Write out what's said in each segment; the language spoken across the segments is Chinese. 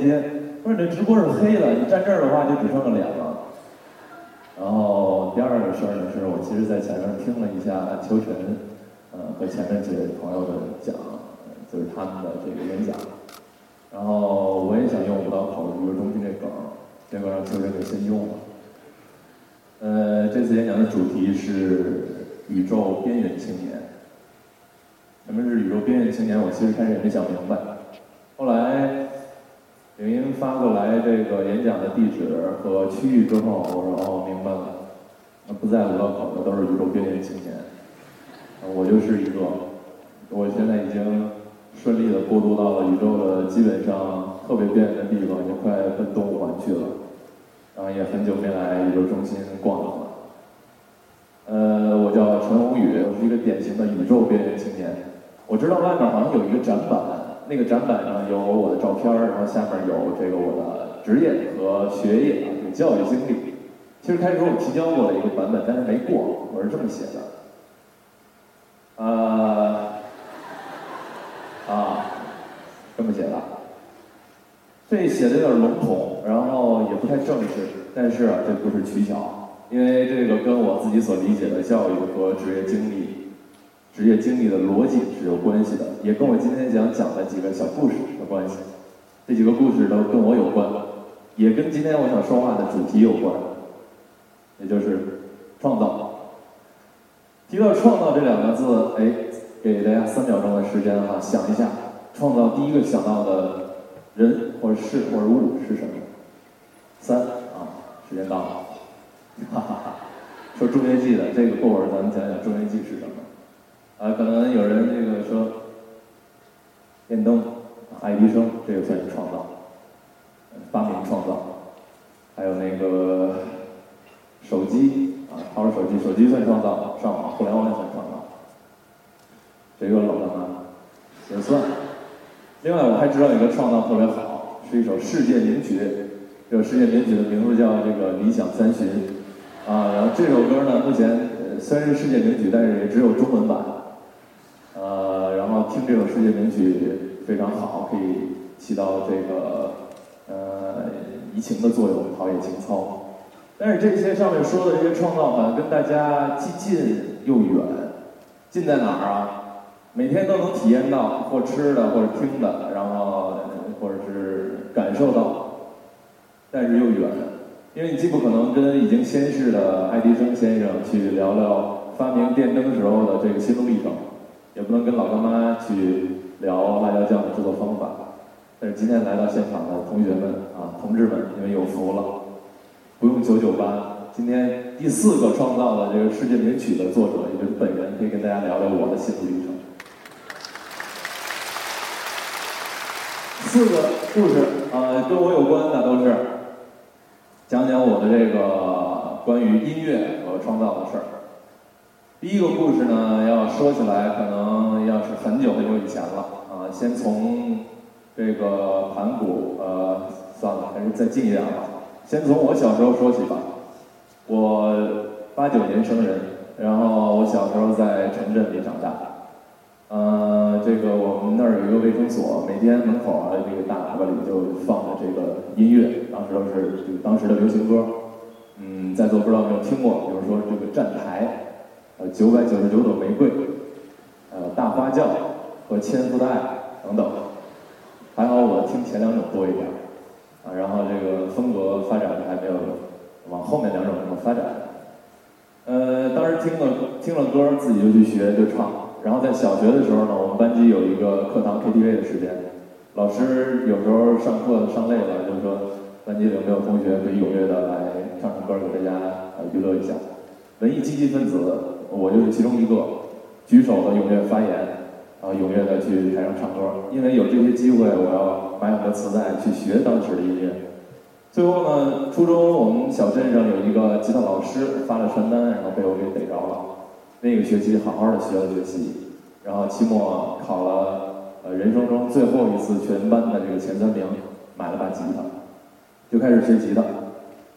直播的链接，说你这直播是黑的，你站这儿的话就只剩个脸了。然后第二个事儿呢，是我其实在前面听了一下秋晨，呃和前面几位朋友的讲，就是他们的这个演讲。然后我也想用五道口宇宙中心这梗，结果让秋晨给先用了。呃，这次演讲的主题是宇宙边缘青年。什么是宇宙边缘青年？我其实开始也没想明白。后来领英发过来这个演讲的地址和区域之后，我说哦，明白了。那不在五道口的都是宇宙边缘青年，我就是一个。我现在已经顺利的过渡到了宇宙的基本上特别边缘的地方，已经快奔东五环去了。然后也很久没来宇宙中心逛了。呃，我叫陈宏宇，我是一个典型的宇宙边缘青年。我知道外面好像有一个展板，那个展板上有我的照片然后下面有这个我的职业和学业啊，这个教育经历。其实开始我提交过的一个版本，但是没过，我是这么写的。啊啊，这么写的。这写的有点笼统，然后也不太正式，但是，这不是取巧，因为这个跟我自己所理解的教育和职业经历。职业经历的逻辑是有关系的，也跟我今天想讲的几个小故事有关系。这几个故事都跟我有关，也跟今天我想说话的主题有关，也就是创造。提到创造这两个字，哎，给大家三秒钟的时间哈，想一下，创造第一个想到的人或者事或者物是什么？三啊，时间到了，哈哈哈。说中元记的这个过会儿咱们讲讲中元记是什么。啊，可能有人这个说，电灯、爱迪生这个算是创造，发明创造，还有那个手机啊，掏出手机，手机算创造，上网、互联网也算创造，这个老干妈也算。另外，我还知道一个创造特别好，是一首世界名曲，这首世界名曲的名字叫这个《理想三旬》啊。然后这首歌呢，目前虽然是世界名曲，但是也只有中文版。这首世界名曲非常好，可以起到这个呃怡情的作用，陶冶情操。但是这些上面说的这些创造呢，跟大家既近又远。近在哪儿啊？每天都能体验到，或吃的，或者听的，然后或者是感受到，但是又远，因为你既不可能跟已经仙逝的爱迪生先生去聊聊发明电灯时候的这个心路历程。也不能跟老干妈去聊辣椒酱的制作方法，但是今天来到现场的同学们啊，同志们，你们有福了，不用九九八。今天第四个创造的这个世界名曲的作者，也就是本人，可以跟大家聊聊我的心路历程。四个故事啊，跟我有关的都是讲讲我的这个关于音乐和创造的事儿。第一个故事呢，要说起来，可能要是很久很久以前了啊。先从这个盘古，呃，算了，还是再近一点吧。先从我小时候说起吧。我八九年生人，然后我小时候在城镇里长大。呃，这个我们那儿有一个卫生所，每天门口啊，这个大喇叭里就放着这个音乐，当时是这个当时的流行歌。嗯，在座不知道有没有听过，比如说这个站台。呃，九百九十九朵玫瑰，呃，大花轿和千夫的爱等等，还好我听前两种多一点，啊，然后这个风格发展还没有往后面两种那么发展。呃，当时听了听了歌，自己就去学就唱，然后在小学的时候呢，我们班级有一个课堂 KTV 的时间，老师有时候上课上累了，就说班级有没有同学可以踊跃的来唱唱歌，给大家呃娱乐一下，文艺积极分子。我就是其中一个，举手的踊跃发言，啊，踊跃的去台上唱歌。因为有这些机会，我要买很多磁带去学当时的音乐。最后呢，初中我们小镇上有一个吉他老师发了传单，然后被我给逮着了。那个学期好好的学了学习，然后期末考了呃人生中最后一次全班的这个前三名，买了把吉他，就开始学吉他。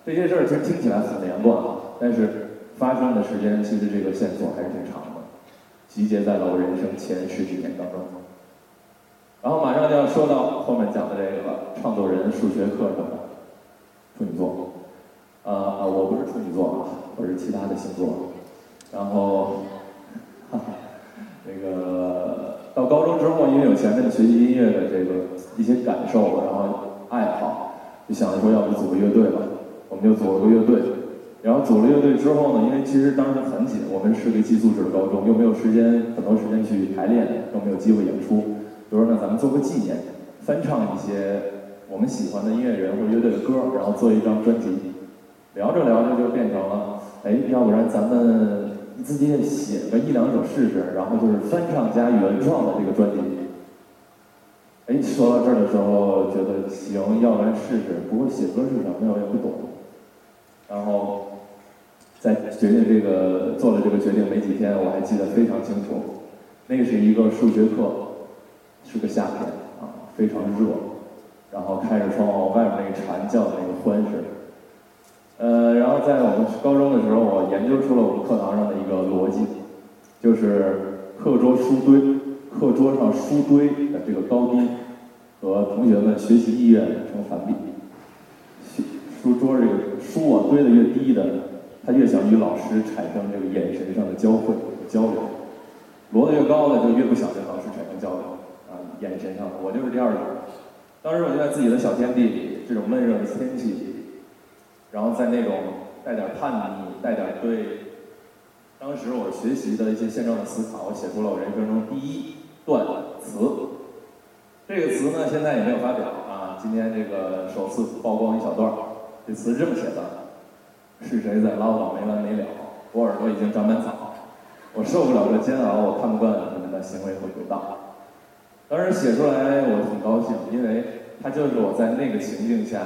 这些事儿其实听起来很连贯啊，但是发生的时间其实这个线索还是挺长的，集结在了我人生前十几年当中。然后马上就要说到后面讲的这个了，创作人数学课的处女座。呃，我不是处女座啊，我是其他的星座。然后，哈哈，那个到高中之后，因为有前面的学习音乐的这个一些感受，然后爱好，就想着说要不组个乐队吧，我们就组了个乐队。然后组了乐队之后呢，因为其实当时很紧，我们是个寄宿制的高中，又没有时间很多时间去排练，更没有机会演出。就说那咱们做个纪念，翻唱一些我们喜欢的音乐人或乐队的歌，然后做一张专辑。聊着聊着就变成了，哎，要不然咱们自己也写个一两首试试，然后就是翻唱加原创的这个专辑。哎，说到这儿的时候觉得行，要不然试试。不过写歌是什么我也不懂。然后在决定这个做了这个决定没几天，我还记得非常清楚，那是一个数学课，是个夏天啊，非常热，然后开着窗户，外面那个蝉叫的那个欢声。呃，然后在我们高中的时候，我研究出了我们课堂上的一个逻辑，就是课桌书堆，课桌上书堆的这个高低和同学们学习意愿成反比。书桌这个书啊堆的越低的，他越想与老师产生这个眼神上的交汇和交流；摞得越高的，就越不想跟老师产生交流啊，眼神上。我就是第二种。当时我就在自己的小天地里，这种闷热的天气里。然后在那种带点叛逆、带点对当时我学习的一些现状的思考，我写出了我人生中第一段词。这个词呢，现在也没有发表啊。今天这个首次曝光一小段这词是这么写的：是谁在唠叨没完没了？我耳朵已经长满草，我受不了这煎熬，我看不惯你们的行为和轨道。当时写出来我挺高兴，因为它就是我在那个情境下、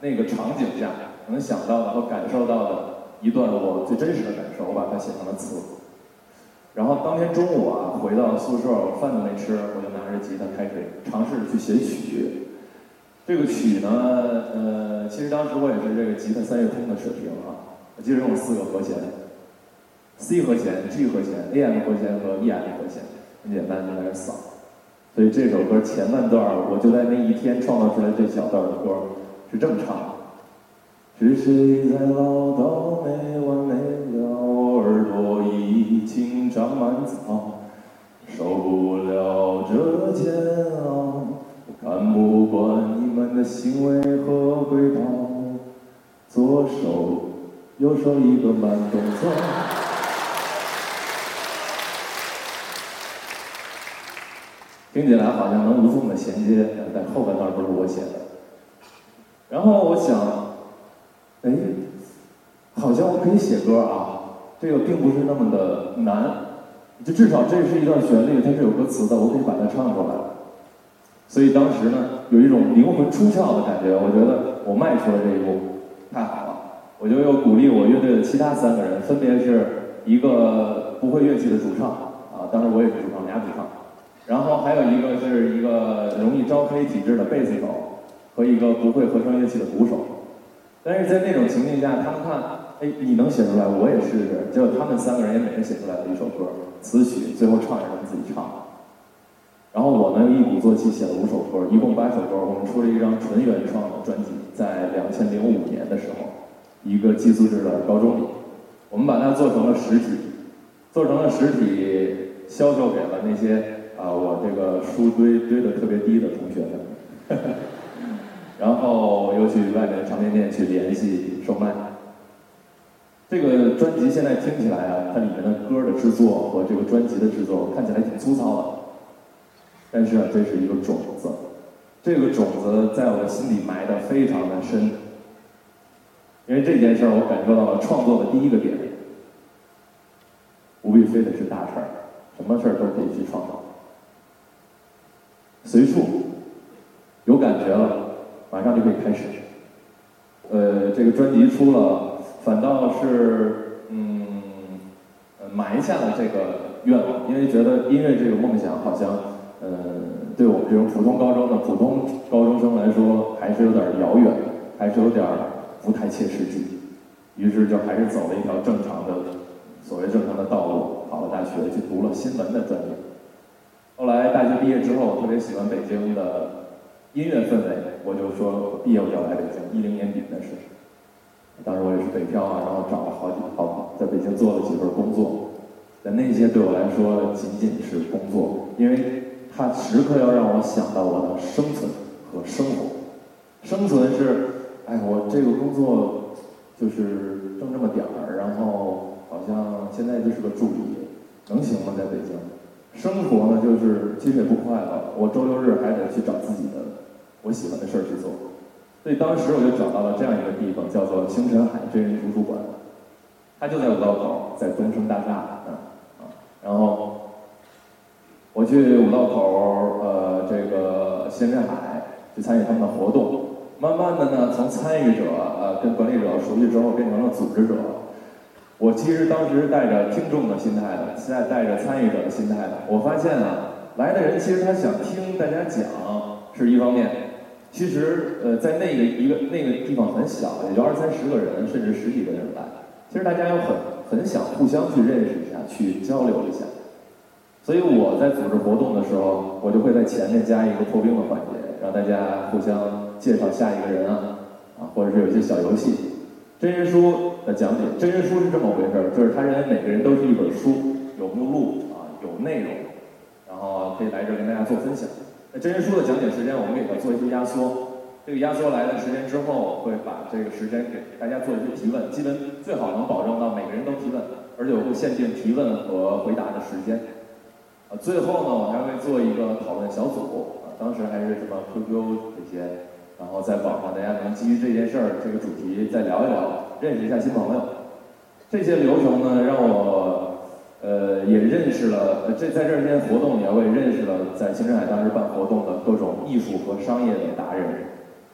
那个场景下。能想到的和感受到的一段我最真实的感受，我把它写成了词。然后当天中午啊，回到宿舍，我饭都没吃，我就拿着吉他开始尝试去写曲。这个曲呢，呃，其实当时我也是这个吉他三月通的水平啊。我记得用四个和弦：C 和弦、G 和弦、AM 和弦和 EM 和弦，很简单，就在那扫。所以这首歌前半段，我就在那一天创造出来这小段的歌，是这么唱的。是谁在唠叨没完没了？我耳朵已经长满草，受不了这煎熬，看不惯们的行为和轨道。左手右手一个慢动作，听起来好像能无缝的衔接，但后半段都是我写的。然后我想。哎，好像我可以写歌啊，这个并不是那么的难，就至少这是一段旋律，它是有歌词的，我可以把它唱出来。所以当时呢，有一种灵魂出窍的感觉，我觉得我迈出了这一步，太好了。我就又鼓励我乐队的其他三个人，分别是一个不会乐器的主唱啊，当时我也是主唱，俩主唱，然后还有一个是一个容易招黑体质的贝斯手，和一个不会合成乐器的鼓手。但是在那种情境下，他们看，哎，你能写出来，我也试试。结果他们三个人也每人写出来了一首歌，词曲，最后唱也是他们自己唱的。然后我呢，一鼓作气写了五首歌，一共八首歌。我们出了一张纯原创的专辑，在两千零五年的时候，一个寄宿制的高中里，我们把它做成了实体，做成了实体，销售给了那些啊，我这个书堆堆的特别低的同学们。然后又去外面的唱片店去联系售卖。这个专辑现在听起来啊，它里面的歌的制作和这个专辑的制作看起来挺粗糙的，但是啊，这是一个种子，这个种子在我心里埋的非常的深。因为这件事儿，我感受到了创作的第一个点，不必非得是大事儿，什么事儿都可以去创造，随处有感觉了。马上就可以开始。呃，这个专辑出了，反倒是嗯，埋下了这个愿望，因为觉得音乐这个梦想好像，呃，对我们这种普通高中的普通高中生来说，还是有点遥远，还是有点不太切实际。于是就还是走了一条正常的，所谓正常的道路，考了大学，去读了新闻的专业。后来大学毕业之后，我特别喜欢北京的音乐氛围，我就说毕业我就要来北京。一零年底的时候，当时我也是北漂啊，然后找了好几好在北京做了几份工作，但那些对我来说仅仅是工作，因为它时刻要让我想到我的生存和生活。生存是，哎，我这个工作就是挣这么点儿，然后好像现在就是个助理，能行吗？在北京？生活呢，就是其实也不快乐。我周六日还得去找自己的我喜欢的事儿去做，所以当时我就找到了这样一个地方，叫做星辰海真人图书馆。它就在五道口，在东升大厦啊啊。然后我去五道口，呃，这个星辰海去参与他们的活动。慢慢的呢，从参与者呃跟管理者熟悉之后，变成了组织者。我其实当时带着听众的心态的，现在带着参与者的心态的。我发现啊，来的人其实他想听大家讲是一方面，其实呃在那个一个那个地方很小，也就二三十个人，甚至十几个人来。其实大家又很很想互相去认识一下，去交流一下。所以我在组织活动的时候，我就会在前面加一个破冰的环节，让大家互相介绍下一个人啊，啊，或者是有一些小游戏。真人书的讲解，真人书是这么回事儿，就是他认为每个人都是一本书，有目录啊，有内容，然后可以来这儿跟大家做分享。那真人书的讲解时间，我们给他做一些压缩，这个压缩来的时间之后，会把这个时间给大家做一些提问，基本最好能保证到每个人都提问，而且我会限定提问和回答的时间。最后呢，我还会做一个讨论小组啊，当时还是什么 QQ 这些。然后在网上，大家能基于这件事儿、这个主题再聊一聊，认识一下新朋友。这些流程呢，让我呃也认识了，这在这些活动里，我也认识了在星辰海当时办活动的各种艺术和商业的达人。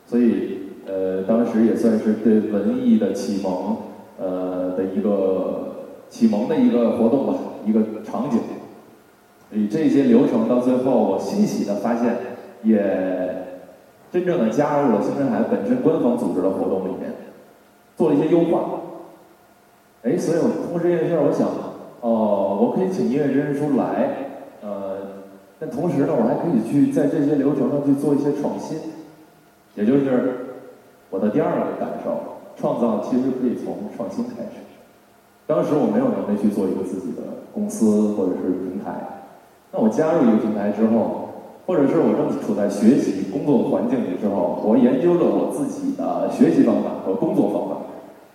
所以呃，当时也算是对文艺的启蒙呃的一个启蒙的一个活动吧，一个场景。以这些流程到最后，我欣喜的发现也。真正的加入了星辰海本身官方组织的活动里面，做了一些优化。哎，所以我通过这件事儿，我想，哦，我可以请音乐真人书来，呃，但同时呢，我还可以去在这些流程上去做一些创新。也就是我的第二个感受，创造其实可以从创新开始。当时我没有能力去做一个自己的公司或者是平台，那我加入一个平台之后。或者是我正处在学习工作环境里之后，我研究了我自己的学习方法和工作方法。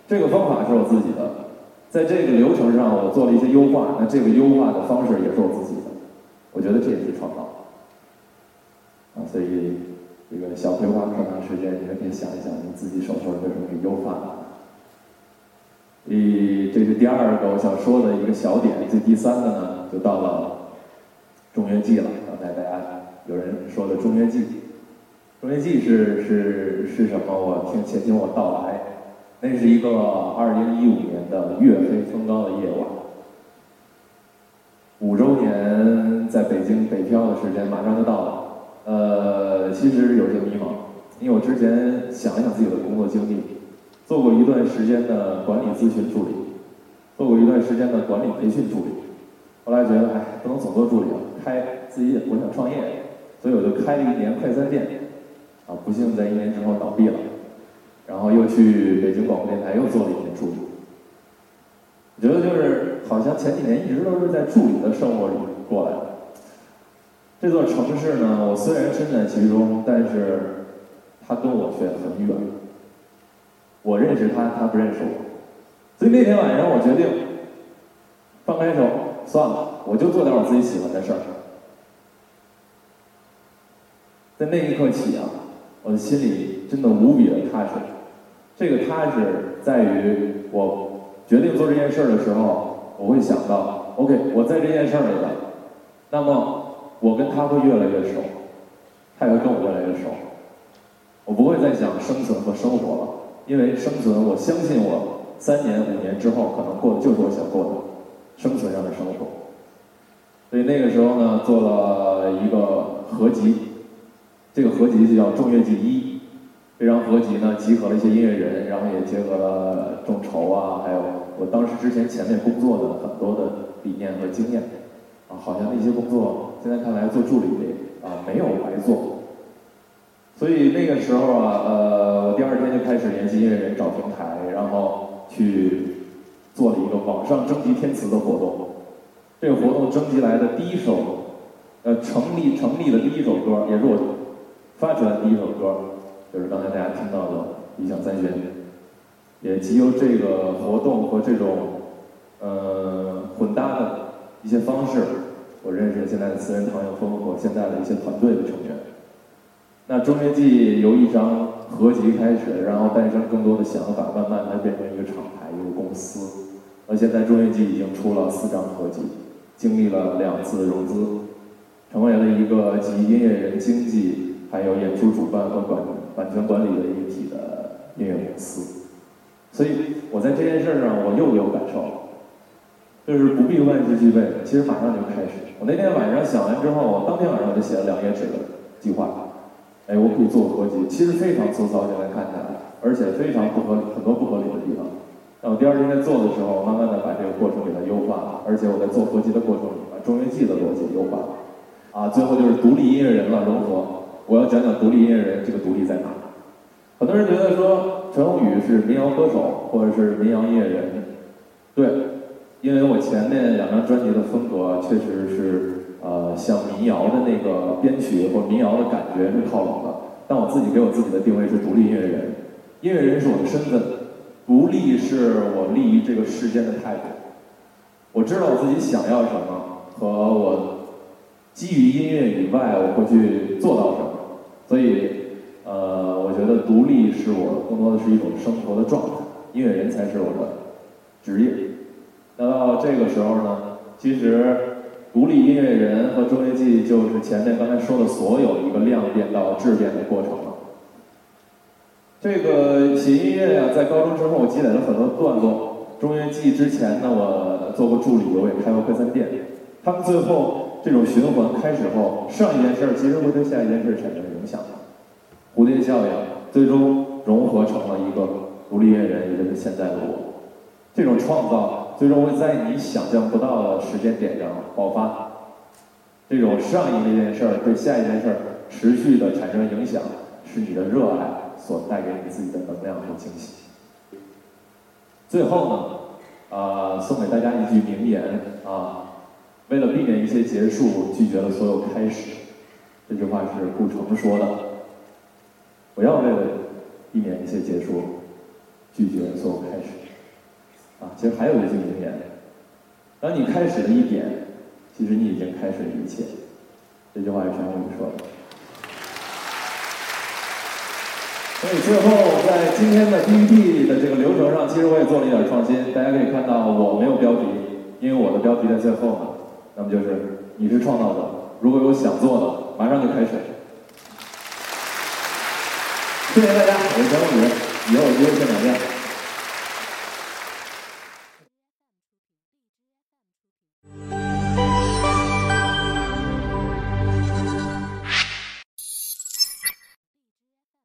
这个方法是我自己的，在这个流程上我做了一些优化，那这个优化的方式也是我自己的。我觉得这也是创造。啊，所以这个小葵花课堂时间，你们可以想一想，你自己手头有什么可以优化的。第，这是第二个我想说的一个小点。这第三个呢，就到了中元季了，刚才大家。有人说的中元祭，中元祭是是是什么？我听，且听我道来。那是一个二零一五年的月黑风高的夜晚，五周年在北京北漂的时间马上就到了。呃，其实有些迷茫，因为我之前想一想自己的工作经历，做过一段时间的管理咨询助理，做过一段时间的管理培训助理，后来觉得哎，不能总做助理了，开自己我想创业。所以我就开了一年快餐店，啊，不幸在一年之后倒闭了，然后又去北京广播电台又做了一年助理。我觉得就是好像前几年一直都是在助理的生活里过来的。这座城市呢，我虽然身在其中，但是他跟我却很远。我认识他，他不认识我。所以那天晚上我决定放开手，算了，我就做点我自己喜欢的事儿。在那一刻起啊，我的心里真的无比的踏实。这个踏实在于，我决定做这件事儿的时候，我会想到，OK，我在这件事儿里了，那么我跟他会越来越熟，他也会跟我越来越熟。我不会再想生存和生活了，因为生存，我相信我三年五年之后可能过的就是我想过的生存上的生活。所以那个时候呢，做了一个。合集，这个合集就叫《众乐记一》。这张合集呢，集合了一些音乐人，然后也结合了众筹啊，还有我当时之前前面工作的很多的理念和经验。啊，好像那些工作现在看来做助理啊没有白做。所以那个时候啊，呃，第二天就开始联系音乐人找平台，然后去做了一个网上征集填词的活动。这个活动征集来的第一首，呃，成立成立的第一首歌，也是我发出来第一首歌，就是刚才大家听到的《理想三旬》。也藉由这个活动和这种呃混搭的一些方式，我认识现在的私人唐永峰和现在的一些团队的成员。那中乐季由一张合集开始，然后诞生更多的想法，慢慢它变成一个厂牌，一个公司。而现在中乐季已经出了四张合集。经历了两次融资，成为了一个集音乐人经济、还有演出主办和管版权管理的一体的音乐公司。所以我在这件事上，我又有感受了，就是不必万事俱备，其实马上就开始。我那天晚上想完之后，我当天晚上我就写了两页纸的计划。哎，我可以做合集，其实非常粗糙，现在看起来，而且非常不合理，很多不合理的地方。但我第二天在做的时候，慢慢的把这个过程给它优化了，而且我在做合集的过程里，把中乐季的逻辑优化了。啊，最后就是独立音乐人了，融合。我要讲讲独立音乐人这个独立在哪。很多人觉得说陈鸿宇是民谣歌手或者是民谣音乐人，对，因为我前面两张专辑的风格确实是呃像民谣的那个编曲或民谣的感觉是靠拢的，但我自己给我自己的定位是独立音乐人，音乐人是我的身份。独立是我立于这个世间的态度。我知道我自己想要什么，和我基于音乐以外我会去做到什么。所以，呃，我觉得独立是我更多的是一种生活的状态，音乐人才是我的职业。那到这个时候呢，其实独立音乐人和中乐季就是前面刚才说的所有一个量变到质变的过程了。这个写音乐呀，在高中之后我积累了很多段落。中乐季之前呢，我做过助理，我也开过快餐店。他们最后这种循环开始后，上一件事儿其实会对下一件事产生影响。蝴蝶效应最终融合成了一个独立音乐人，也就是现在的我。这种创造最终会在你想象不到的时间点上爆发。这种上一件事儿对下一件事儿持续的产生影响，是你的热爱。所带给你自己的能量和惊喜。最后呢，啊，送给大家一句名言啊，为了避免一些结束，拒绝了所有开始。这句话是顾城说的。不要为了避免一些结束，拒绝所有开始。啊，其实还有一句名言：当你开始了一点，其实你已经开始了一切。这句话是陈鸿宇说的。所以最后，在今天的 PPT 的这个流程上，其实我也做了一点创新。大家可以看到，我没有标题，因为我的标题在最后呢。那么就是你是创造者，如果有想做的，马上就开始。谢谢大家，我是张宇，以后有机会再见。